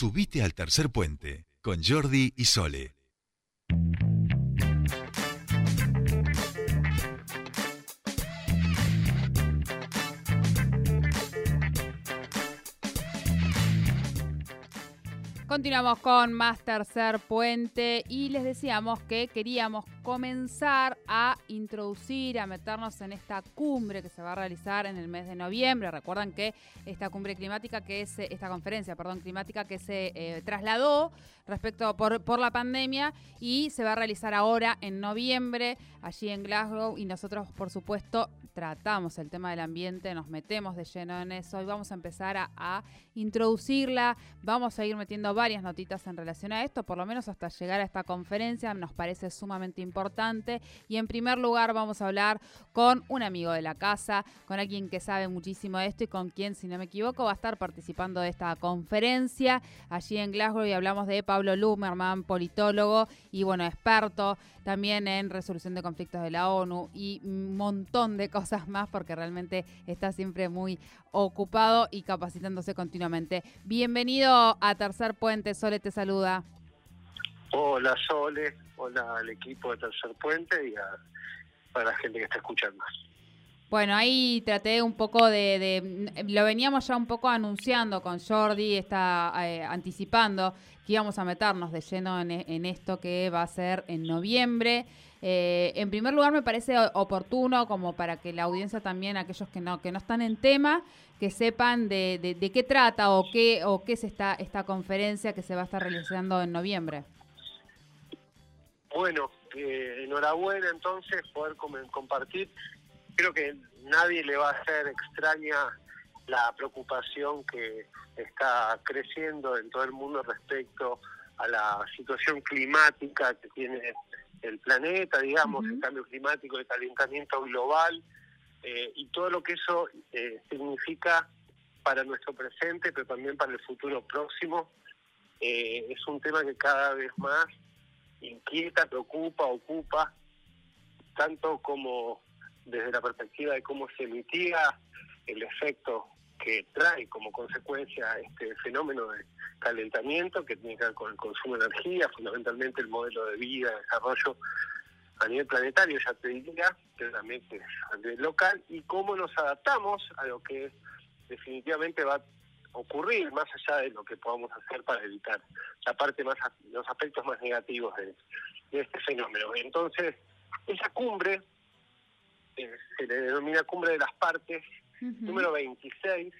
Subite al tercer puente con Jordi y Sole. Continuamos con más tercer puente y les decíamos que queríamos comenzar a introducir, a meternos en esta cumbre que se va a realizar en el mes de noviembre. Recuerdan que esta cumbre climática, que es esta conferencia, perdón, climática que se eh, trasladó respecto por, por la pandemia y se va a realizar ahora en noviembre allí en Glasgow y nosotros por supuesto tratamos el tema del ambiente, nos metemos de lleno en eso y vamos a empezar a, a introducirla, vamos a ir metiendo varias notitas en relación a esto, por lo menos hasta llegar a esta conferencia, nos parece sumamente importante. Y en primer lugar vamos a hablar con un amigo de la casa, con alguien que sabe muchísimo de esto y con quien, si no me equivoco, va a estar participando de esta conferencia allí en Glasgow y hablamos de Pablo Lumerman, politólogo y bueno, experto también en resolución de conflictos de la ONU y un montón de cosas más porque realmente está siempre muy ocupado y capacitándose continuamente. Bienvenido a Tercer Puente, Sole te saluda. Hola Sole, hola al equipo de Tercer Puente y a, la gente que está escuchando. Bueno, ahí traté un poco de, lo veníamos ya un poco anunciando con Jordi, está eh, anticipando que íbamos a meternos de lleno en, en, esto que va a ser en noviembre. Eh, en primer lugar, me parece oportuno como para que la audiencia también, aquellos que no que no están en tema, que sepan de, de, de qué trata o qué o qué es esta esta conferencia que se va a estar realizando en noviembre. Bueno, eh, enhorabuena entonces poder compartir. Creo que nadie le va a hacer extraña la preocupación que está creciendo en todo el mundo respecto a la situación climática que tiene el planeta, digamos, uh -huh. el cambio climático, el calentamiento global eh, y todo lo que eso eh, significa para nuestro presente, pero también para el futuro próximo. Eh, es un tema que cada vez más inquieta, preocupa, ocupa, tanto como desde la perspectiva de cómo se mitiga el efecto que trae como consecuencia este fenómeno de calentamiento que tiene que ver con el consumo de energía, fundamentalmente el modelo de vida, desarrollo a nivel planetario, ya te diría, pero también a nivel local, y cómo nos adaptamos a lo que definitivamente va a ocurrir, más allá de lo que podamos hacer para evitar la parte más los aspectos más negativos de, de este fenómeno. Entonces, esa cumbre eh, se le denomina cumbre de las partes, uh -huh. número 26,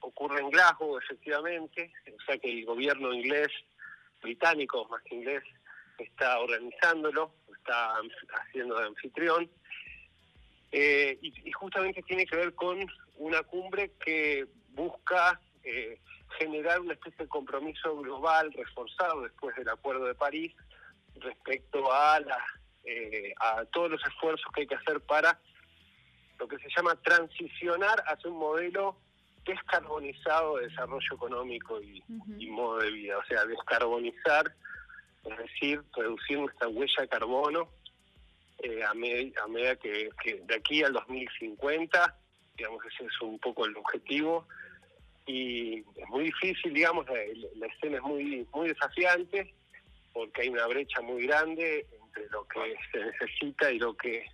ocurre en Glasgow, efectivamente, o sea que el gobierno inglés, británico más que inglés, está organizándolo, está haciendo de anfitrión, eh, y, y, justamente tiene que ver con una cumbre que busca eh, generar una especie de compromiso global reforzado después del Acuerdo de París respecto a, la, eh, a todos los esfuerzos que hay que hacer para lo que se llama transicionar hacia un modelo descarbonizado de desarrollo económico y, uh -huh. y modo de vida, o sea, descarbonizar, es decir, reducir nuestra huella de carbono eh, a, med a medida que, que, de aquí al 2050, digamos, ese es un poco el objetivo, y es muy difícil, digamos, la, escena es muy, muy desafiante, porque hay una brecha muy grande entre lo que se necesita y lo que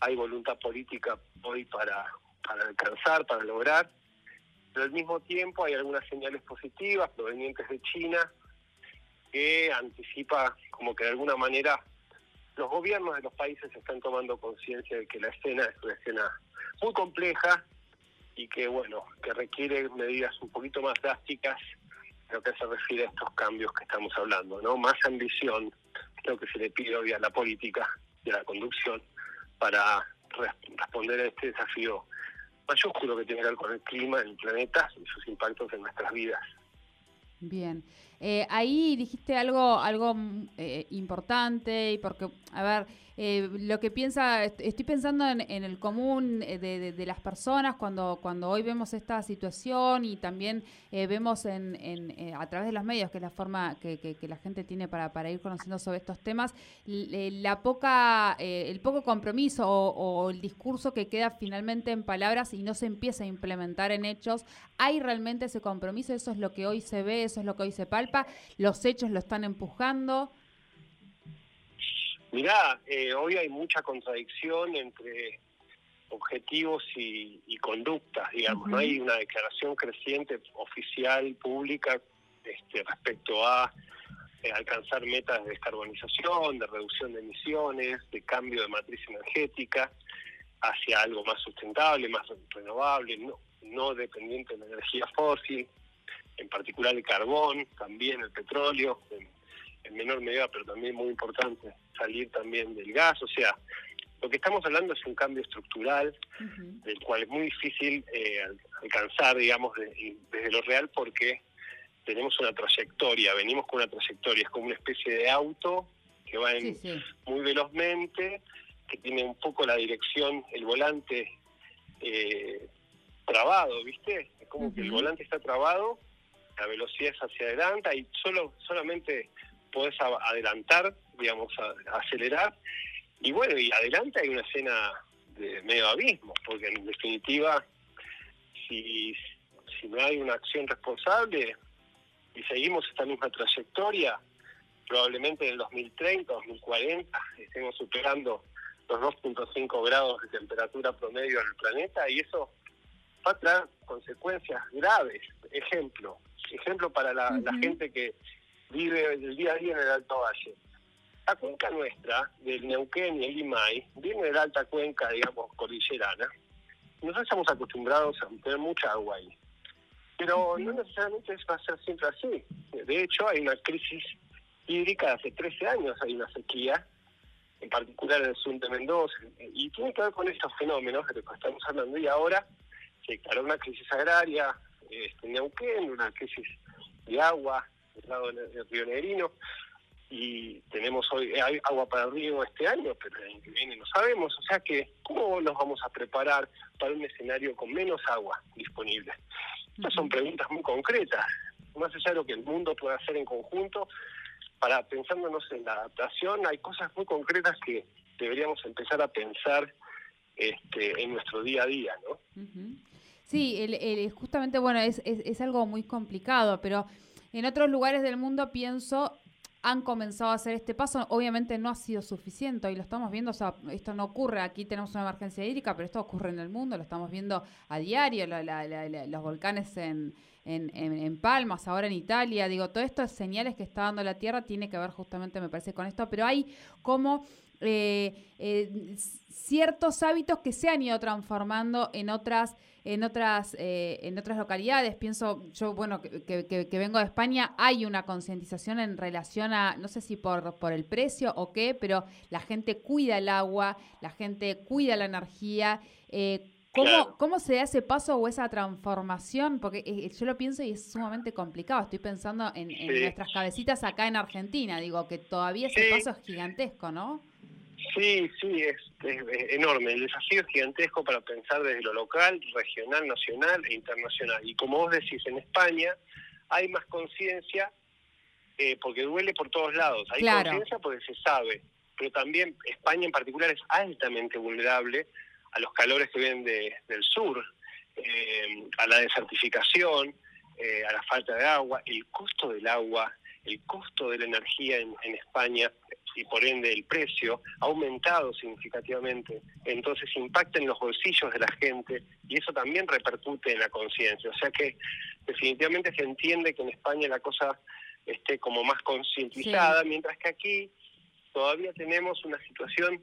hay voluntad política hoy para, para alcanzar, para lograr. Pero al mismo tiempo hay algunas señales positivas provenientes de China que anticipa como que de alguna manera los gobiernos de los países están tomando conciencia de que la escena es una escena muy compleja y que bueno, que requiere medidas un poquito más drásticas en lo que se refiere a estos cambios que estamos hablando, ¿no? Más ambición es lo que se le pide hoy a la política y a la conducción para responder a este desafío mayúsculo que tiene que ver con el clima, el planeta y sus impactos en nuestras vidas. Bien, eh, ahí dijiste algo, algo eh, importante y porque, a ver, eh, lo que piensa, estoy pensando en, el común eh, de, las personas cuando, cuando hoy vemos esta situación y también vemos en, a través de los medios, que es la forma que, la gente tiene para, ir conociendo sobre estos temas, la poca, el poco compromiso o, el discurso que queda finalmente en palabras y no se empieza a implementar en hechos. ¿Hay realmente ese compromiso? ¿Eso es lo que hoy se ve? ¿Eso es lo que hoy se palpa? ¿Los hechos lo están empujando? Mirá, eh, hoy hay mucha contradicción entre objetivos y, conductas, digamos. No hay una declaración creciente oficial, pública, este, respecto a eh, alcanzar metas de descarbonización, de reducción de emisiones, de cambio de matriz energética hacia algo más sustentable, más renovable, no, no dependiente de la energía fósil, en particular el carbón, también el petróleo, en, menor medida, pero también muy importante salir también del gas. O sea, lo que estamos hablando es un cambio estructural, del cual es muy difícil eh, alcanzar, digamos, desde lo real, porque tenemos una trayectoria, venimos con una trayectoria, es como una especie de auto que va muy velozmente, que tiene un poco la dirección, el volante eh, trabado, ¿viste? Es como que el volante está trabado, la velocidad es hacia adelante y solo solamente podés adelantar, digamos, acelerar. Y bueno, y adelante hay una escena de medio abismo, porque en definitiva, si, si no hay una acción responsable y seguimos esta misma trayectoria, probablemente en el 2030, 2040 estemos superando los 2.5 grados de temperatura promedio en el planeta y eso va a traer consecuencias graves. Ejemplo, ejemplo para la, gente que vive el día a día en el Alto Valle. La cuenca nuestra, del Neuquén y el Limay, viene de la alta cuenca, digamos, cordillerana. Nosotros estamos acostumbrados a tener mucha agua ahí. Pero no necesariamente va a ser siempre así. De hecho, hay una crisis hídrica de hace 13 años, hay una sequía, en particular en el sur de Mendoza, y tiene que ver con estos fenómenos de los que estamos hablando. Y ahora se declaró una crisis agraria este, en Neuquén, una crisis de agua del lado del río Negrino, y tenemos hoy agua para el río este año, pero el año que viene no sabemos. O sea que, ¿cómo nos vamos a preparar para un escenario con menos agua disponible? Estas son preguntas muy concretas. Más allá de lo que el mundo puede hacer en conjunto, para pensándonos en la adaptación, hay cosas muy concretas que deberíamos empezar a pensar este, en nuestro día a día, ¿no? Sí, el, justamente, bueno, es, es, algo muy complicado, pero en otros lugares del mundo pienso han comenzado a hacer este paso. Obviamente no ha sido suficiente y lo estamos viendo. O sea, esto no ocurre. Aquí tenemos una emergencia hídrica, pero esto ocurre en el mundo. Lo estamos viendo a diario. los volcanes en, en, en, Palmas, ahora en Italia. Digo, todo esto es señales que está dando la Tierra. Tiene que ver justamente, me parece, con esto. Pero hay como eh, eh, ciertos hábitos que se han ido transformando en otras en otras eh, en otras localidades pienso yo bueno que, vengo de España hay una concientización en relación a no sé si por por el precio o qué pero la gente cuida el agua la gente cuida la energía ¿Cómo, ¿Cómo se da ese paso o esa transformación? Porque yo lo pienso y es sumamente complicado. Estoy pensando en, nuestras cabecitas acá en Argentina. Digo que todavía ese paso es gigantesco, ¿no? Sí, sí, es, enorme. El desafío es gigantesco para pensar desde lo local, regional, nacional e internacional. Y como vos decís, en España hay más conciencia eh, porque duele por todos lados. Hay conciencia porque se sabe, pero también España en particular es altamente vulnerable a los calores que vienen del sur, eh, a la desertificación, eh, a la falta de agua, el costo del agua, el costo de la energía en, en España y por ende el precio ha aumentado significativamente, entonces impacta en los bolsillos de la gente y eso también repercute en la conciencia. O sea que definitivamente se entiende que en España la cosa esté como más concientizada, mientras que aquí todavía tenemos una situación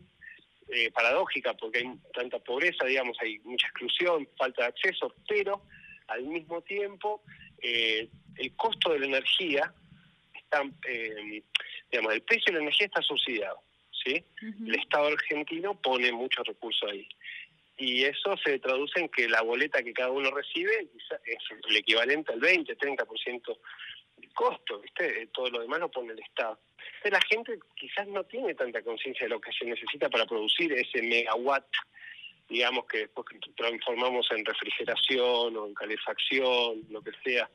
eh, paradójica porque hay tanta pobreza, digamos, hay mucha exclusión, falta de acceso, pero al mismo tiempo eh, el costo de la energía está eh, digamos, el precio de la energía está subsidiado, ¿sí? El Estado argentino pone muchos recursos ahí. Y eso se traduce en que la boleta que cada uno recibe es el equivalente al 20, 30% costo, ¿viste? Todo lo demás lo pone el Estado. Entonces la gente quizás no tiene tanta conciencia de lo que se necesita para producir ese megawatt, digamos que después transformamos en refrigeración o en calefacción, lo que sea,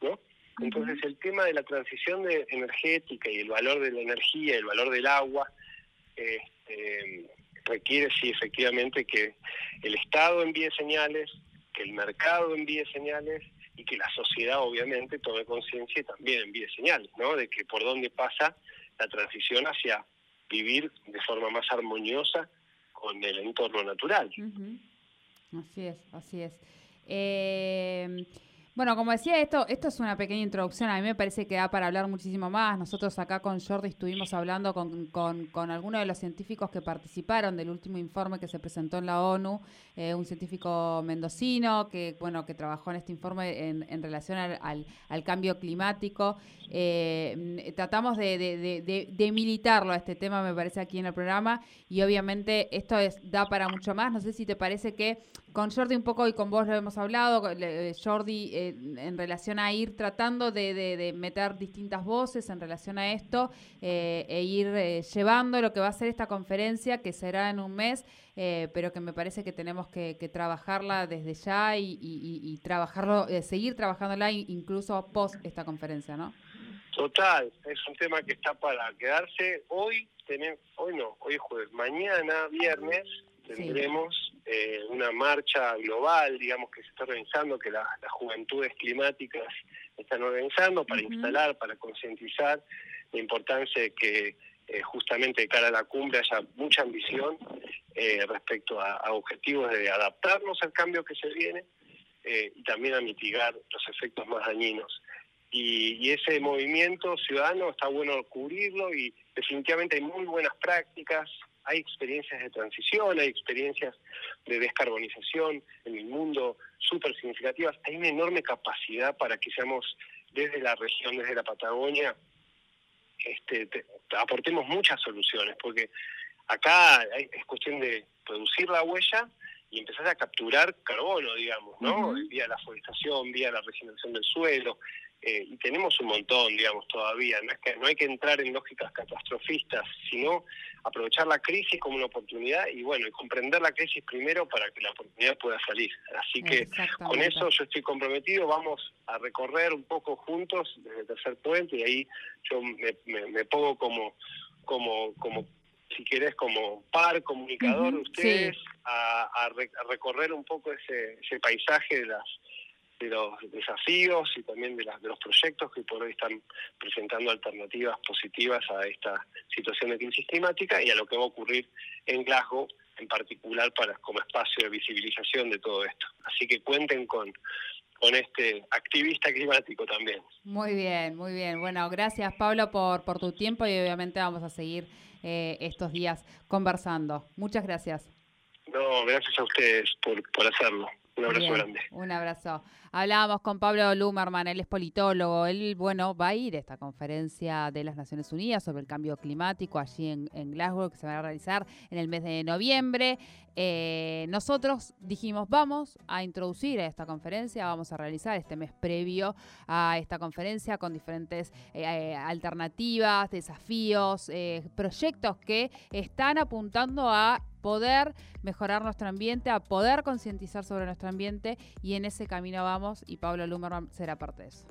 ¿no? Entonces el tema de la transición de energética y el valor de la energía, el valor del agua, este, requiere sí efectivamente que el Estado envíe señales, que el mercado envíe señales y que la sociedad obviamente tome conciencia y también envíe señales, ¿no? De que por dónde pasa la transición hacia vivir de forma más armoniosa con el entorno natural. Así es, así es. Eh, bueno, como decía, esto, esto es una pequeña introducción. A mí me parece que da para hablar muchísimo más. Nosotros acá con Jordi estuvimos hablando con, con, con algunos de los científicos que participaron del último informe que se presentó en la ONU, eh, un científico mendocino que, bueno, que trabajó en este informe en, en relación al, al, cambio climático. Eh, tratamos de, de, de, militarlo a este tema, me parece, aquí en el programa. Y obviamente esto es, da para mucho más. No sé si te parece que con Jordi un poco y con vos lo hemos hablado, eh, Jordi en relación a ir tratando de, meter distintas voces en relación a esto eh, e ir llevando lo que va a ser esta conferencia que será en un mes, pero que me parece que tenemos que, trabajarla desde ya y, trabajarlo, seguir trabajándola incluso post esta conferencia, ¿no? Total, es un tema que está para quedarse. Hoy tenemos, hoy no, hoy es jueves, mañana viernes tendremos eh, una marcha global, digamos, que se está organizando, que las juventudes climáticas están organizando para instalar, para concientizar la importancia de que eh, justamente de cara a la cumbre haya mucha ambición eh, respecto a, objetivos de adaptarnos al cambio que se viene y también a mitigar los efectos más dañinos. Y, y, ese movimiento ciudadano está bueno cubrirlo y definitivamente hay muy buenas prácticas, hay experiencias de transición, hay experiencias de descarbonización en el mundo súper significativas. Hay una enorme capacidad para que seamos desde la región, desde la Patagonia, este, aportemos muchas soluciones, porque acá es cuestión de producir la huella y empezar a capturar carbono, digamos, ¿no? Vía la forestación, vía la regeneración del suelo, eh, y tenemos un montón, digamos, todavía. No, es que, no hay que entrar en lógicas catastrofistas, sino aprovechar la crisis como una oportunidad y, bueno, y comprender la crisis primero para que la oportunidad pueda salir. Así que con eso yo estoy comprometido, vamos a recorrer un poco juntos desde el tercer puente y ahí yo me, pongo como, como, como si querés, como par comunicador de ustedes, a, recorrer un poco ese, ese paisaje de las de los desafíos y también de, las, de los proyectos que por hoy están presentando alternativas positivas a esta situación de crisis climática y a lo que va a ocurrir en Glasgow en particular para como espacio de visibilización de todo esto. Así que cuenten con con este activista climático también. Muy bien, muy bien. Bueno, gracias Pablo por, por tu tiempo y obviamente vamos a seguir eh, estos días conversando. Muchas gracias. No, gracias a ustedes por, por hacerlo. Un abrazo grande. Un abrazo. Hablábamos con Pablo Lumerman, él es politólogo. Él, bueno, va a ir a esta conferencia de las Naciones Unidas sobre el cambio climático allí en, Glasgow, que se va a realizar en el mes de noviembre. Eh, nosotros dijimos, vamos a introducir a esta conferencia, vamos a realizar este mes previo a esta conferencia con diferentes eh, alternativas, desafíos, eh, proyectos que están apuntando a poder mejorar nuestro ambiente, a poder concientizar sobre nuestro ambiente y en ese camino vamos y Pablo Lumerman será parte de eso.